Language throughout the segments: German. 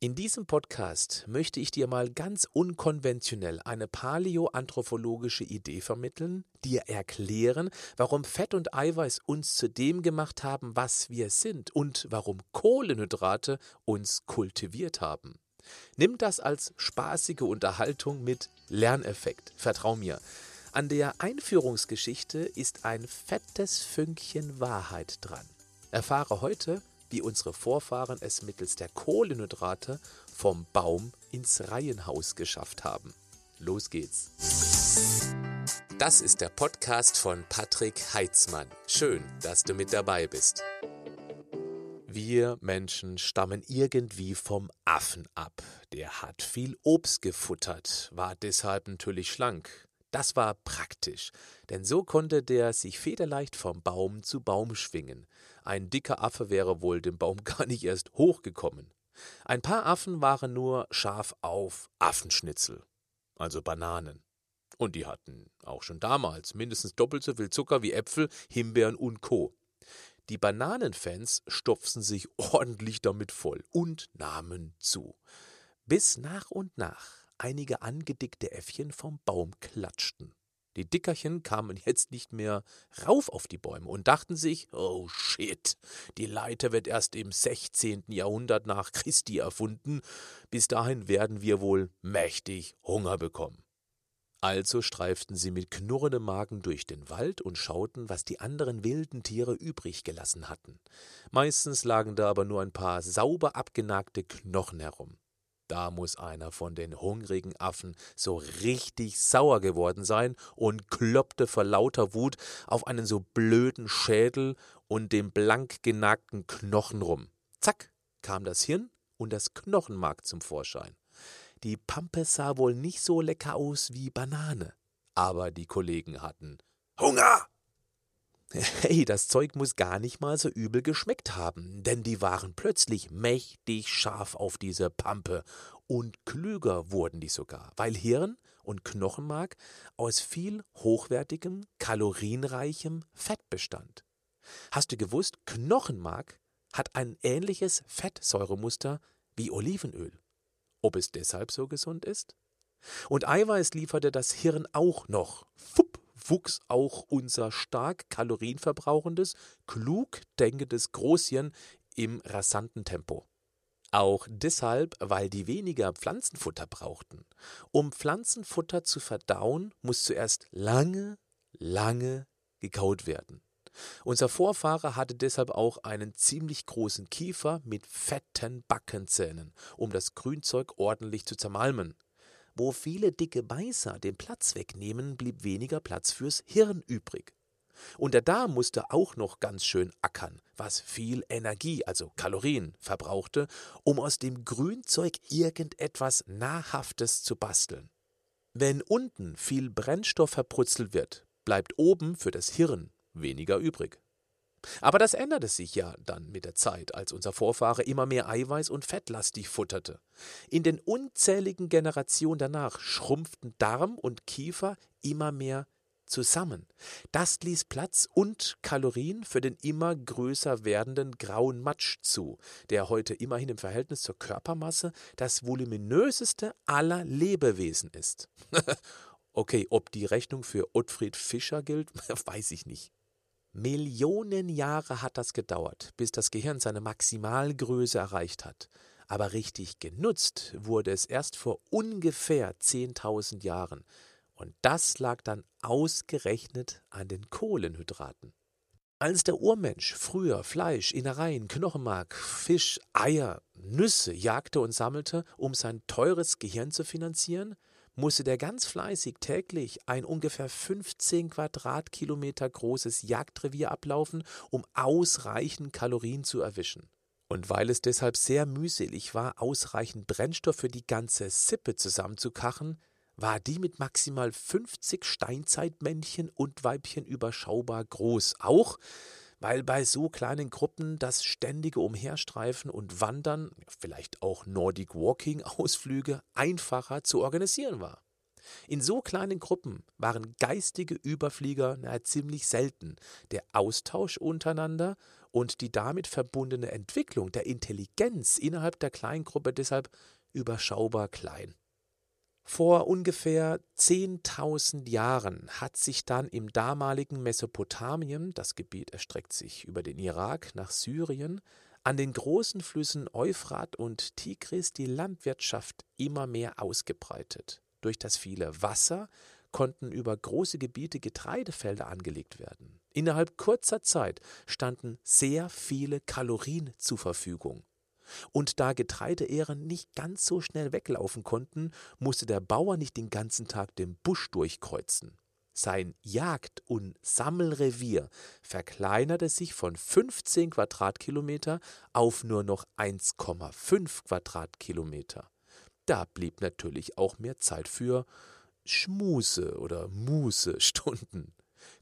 In diesem Podcast möchte ich dir mal ganz unkonventionell eine paläoanthropologische Idee vermitteln, dir erklären, warum Fett und Eiweiß uns zu dem gemacht haben, was wir sind und warum Kohlenhydrate uns kultiviert haben. Nimm das als spaßige Unterhaltung mit Lerneffekt. Vertrau mir. An der Einführungsgeschichte ist ein fettes Fünkchen Wahrheit dran. Erfahre heute, wie unsere Vorfahren es mittels der Kohlenhydrate vom Baum ins Reihenhaus geschafft haben. Los geht's. Das ist der Podcast von Patrick Heitzmann. Schön, dass du mit dabei bist. Wir Menschen stammen irgendwie vom Affen ab. Der hat viel Obst gefuttert, war deshalb natürlich schlank. Das war praktisch, denn so konnte der sich federleicht vom Baum zu Baum schwingen. Ein dicker Affe wäre wohl dem Baum gar nicht erst hochgekommen. Ein paar Affen waren nur scharf auf Affenschnitzel, also Bananen. Und die hatten auch schon damals mindestens doppelt so viel Zucker wie Äpfel, Himbeeren und Co. Die Bananenfans stopften sich ordentlich damit voll und nahmen zu. Bis nach und nach einige angedickte Äffchen vom Baum klatschten. Die Dickerchen kamen jetzt nicht mehr rauf auf die Bäume und dachten sich, oh shit, die Leiter wird erst im 16. Jahrhundert nach Christi erfunden, bis dahin werden wir wohl mächtig Hunger bekommen. Also streiften sie mit knurrendem Magen durch den Wald und schauten, was die anderen wilden Tiere übrig gelassen hatten. Meistens lagen da aber nur ein paar sauber abgenagte Knochen herum. Da muss einer von den hungrigen Affen so richtig sauer geworden sein und kloppte vor lauter Wut auf einen so blöden Schädel und dem blank genagten Knochen rum. Zack, kam das Hirn und das Knochenmark zum Vorschein. Die Pampe sah wohl nicht so lecker aus wie Banane, aber die Kollegen hatten Hunger Hey, das Zeug muss gar nicht mal so übel geschmeckt haben, denn die waren plötzlich mächtig scharf auf diese Pampe und klüger wurden die sogar, weil Hirn und Knochenmark aus viel hochwertigem, kalorienreichem Fett bestand. Hast du gewusst, Knochenmark hat ein ähnliches Fettsäuremuster wie Olivenöl. Ob es deshalb so gesund ist? Und Eiweiß lieferte das Hirn auch noch. Fupp, wuchs auch unser stark kalorienverbrauchendes, klug denkendes Großhirn im rasanten Tempo. Auch deshalb, weil die weniger Pflanzenfutter brauchten. Um Pflanzenfutter zu verdauen, muss zuerst lange, lange gekaut werden. Unser Vorfahre hatte deshalb auch einen ziemlich großen Kiefer mit fetten Backenzähnen, um das Grünzeug ordentlich zu zermalmen. Wo viele dicke Beißer den Platz wegnehmen, blieb weniger Platz fürs Hirn übrig. Und der Darm musste auch noch ganz schön ackern, was viel Energie, also Kalorien, verbrauchte, um aus dem Grünzeug irgendetwas Nahrhaftes zu basteln. Wenn unten viel Brennstoff verbrutzelt wird, bleibt oben für das Hirn weniger übrig. Aber das änderte sich ja dann mit der Zeit, als unser Vorfahre immer mehr Eiweiß und fettlastig futterte. In den unzähligen Generationen danach schrumpften Darm und Kiefer immer mehr zusammen. Das ließ Platz und Kalorien für den immer größer werdenden grauen Matsch zu, der heute immerhin im Verhältnis zur Körpermasse das voluminöseste aller Lebewesen ist. okay, ob die Rechnung für Ottfried Fischer gilt, weiß ich nicht. Millionen Jahre hat das gedauert, bis das Gehirn seine Maximalgröße erreicht hat. Aber richtig genutzt wurde es erst vor ungefähr 10.000 Jahren. Und das lag dann ausgerechnet an den Kohlenhydraten. Als der Urmensch früher Fleisch, Innereien, Knochenmark, Fisch, Eier, Nüsse jagte und sammelte, um sein teures Gehirn zu finanzieren, musste der ganz fleißig täglich ein ungefähr 15 Quadratkilometer großes Jagdrevier ablaufen, um ausreichend Kalorien zu erwischen. Und weil es deshalb sehr mühselig war, ausreichend Brennstoff für die ganze Sippe zusammenzukachen, war die mit maximal 50 Steinzeitmännchen und Weibchen überschaubar groß. Auch weil bei so kleinen Gruppen das ständige Umherstreifen und Wandern, vielleicht auch Nordic Walking Ausflüge einfacher zu organisieren war. In so kleinen Gruppen waren geistige Überflieger nahe ziemlich selten. Der Austausch untereinander und die damit verbundene Entwicklung der Intelligenz innerhalb der Kleingruppe deshalb überschaubar klein. Vor ungefähr 10.000 Jahren hat sich dann im damaligen Mesopotamien, das Gebiet erstreckt sich über den Irak nach Syrien, an den großen Flüssen Euphrat und Tigris die Landwirtschaft immer mehr ausgebreitet. Durch das viele Wasser konnten über große Gebiete Getreidefelder angelegt werden. Innerhalb kurzer Zeit standen sehr viele Kalorien zur Verfügung. Und da Getreideähren nicht ganz so schnell weglaufen konnten, musste der Bauer nicht den ganzen Tag den Busch durchkreuzen. Sein Jagd- und Sammelrevier verkleinerte sich von 15 Quadratkilometer auf nur noch 1,5 Quadratkilometer. Da blieb natürlich auch mehr Zeit für Schmuse oder Muße-Stunden.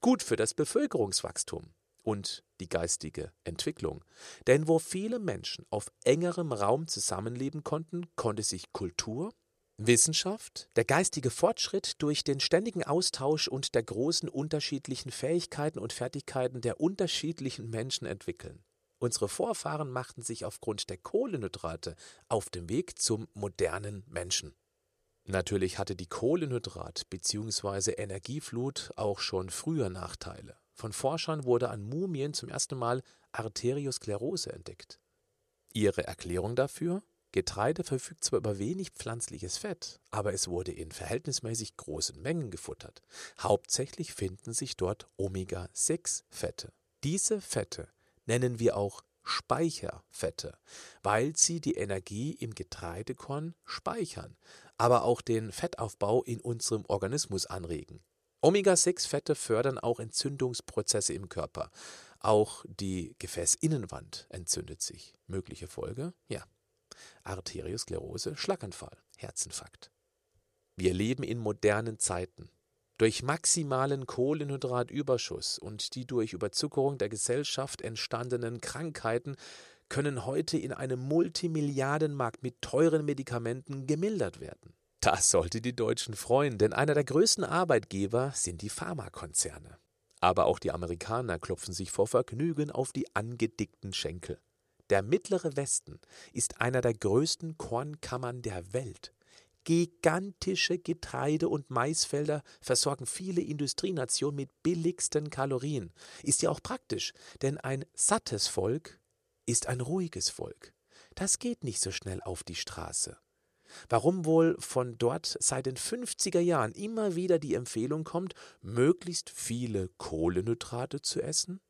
Gut für das Bevölkerungswachstum und die geistige Entwicklung. Denn wo viele Menschen auf engerem Raum zusammenleben konnten, konnte sich Kultur, Wissenschaft, der geistige Fortschritt durch den ständigen Austausch und der großen unterschiedlichen Fähigkeiten und Fertigkeiten der unterschiedlichen Menschen entwickeln. Unsere Vorfahren machten sich aufgrund der Kohlenhydrate auf dem Weg zum modernen Menschen. Natürlich hatte die Kohlenhydrat- bzw. Energieflut auch schon früher Nachteile. Von Forschern wurde an Mumien zum ersten Mal Arteriosklerose entdeckt. Ihre Erklärung dafür? Getreide verfügt zwar über wenig pflanzliches Fett, aber es wurde in verhältnismäßig großen Mengen gefuttert. Hauptsächlich finden sich dort Omega-6-Fette. Diese Fette nennen wir auch Speicherfette, weil sie die Energie im Getreidekorn speichern, aber auch den Fettaufbau in unserem Organismus anregen. Omega-6-Fette fördern auch Entzündungsprozesse im Körper. Auch die Gefäßinnenwand entzündet sich. Mögliche Folge? Ja. Arteriosklerose, Schlaganfall, Herzinfarkt. Wir leben in modernen Zeiten. Durch maximalen Kohlenhydratüberschuss und die durch Überzuckerung der Gesellschaft entstandenen Krankheiten können heute in einem Multimilliardenmarkt mit teuren Medikamenten gemildert werden. Das sollte die Deutschen freuen, denn einer der größten Arbeitgeber sind die Pharmakonzerne. Aber auch die Amerikaner klopfen sich vor Vergnügen auf die angedickten Schenkel. Der mittlere Westen ist einer der größten Kornkammern der Welt. Gigantische Getreide- und Maisfelder versorgen viele Industrienationen mit billigsten Kalorien. Ist ja auch praktisch, denn ein sattes Volk ist ein ruhiges Volk. Das geht nicht so schnell auf die Straße. Warum wohl von dort seit den 50er Jahren immer wieder die Empfehlung kommt, möglichst viele Kohlenhydrate zu essen?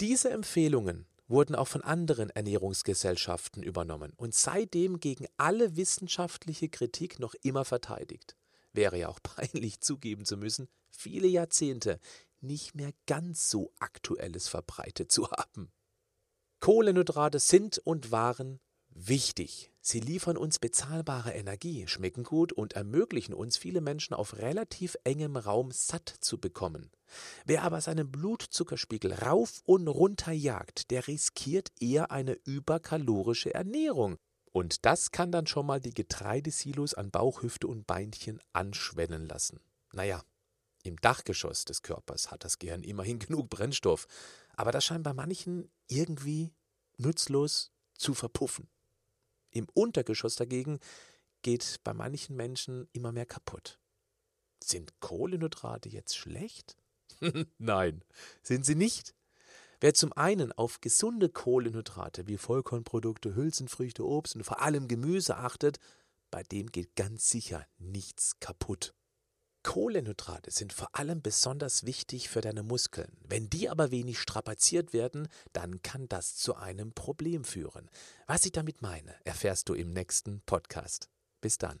Diese Empfehlungen wurden auch von anderen Ernährungsgesellschaften übernommen und seitdem gegen alle wissenschaftliche Kritik noch immer verteidigt. Wäre ja auch peinlich zugeben zu müssen, viele Jahrzehnte nicht mehr ganz so aktuelles verbreitet zu haben. Kohlenhydrate sind und waren wichtig. Sie liefern uns bezahlbare Energie, schmecken gut und ermöglichen uns, viele Menschen auf relativ engem Raum satt zu bekommen. Wer aber seinen Blutzuckerspiegel rauf und runter jagt, der riskiert eher eine überkalorische Ernährung. Und das kann dann schon mal die Getreidesilos an Bauch, Hüfte und Beinchen anschwellen lassen. Naja, im Dachgeschoss des Körpers hat das Gehirn immerhin genug Brennstoff, aber das scheint bei manchen irgendwie nutzlos zu verpuffen. Im Untergeschoss dagegen geht bei manchen Menschen immer mehr kaputt. Sind Kohlenhydrate jetzt schlecht? Nein, sind sie nicht. Wer zum einen auf gesunde Kohlenhydrate wie Vollkornprodukte, Hülsenfrüchte, Obst und vor allem Gemüse achtet, bei dem geht ganz sicher nichts kaputt. Kohlenhydrate sind vor allem besonders wichtig für deine Muskeln. Wenn die aber wenig strapaziert werden, dann kann das zu einem Problem führen. Was ich damit meine, erfährst du im nächsten Podcast. Bis dann.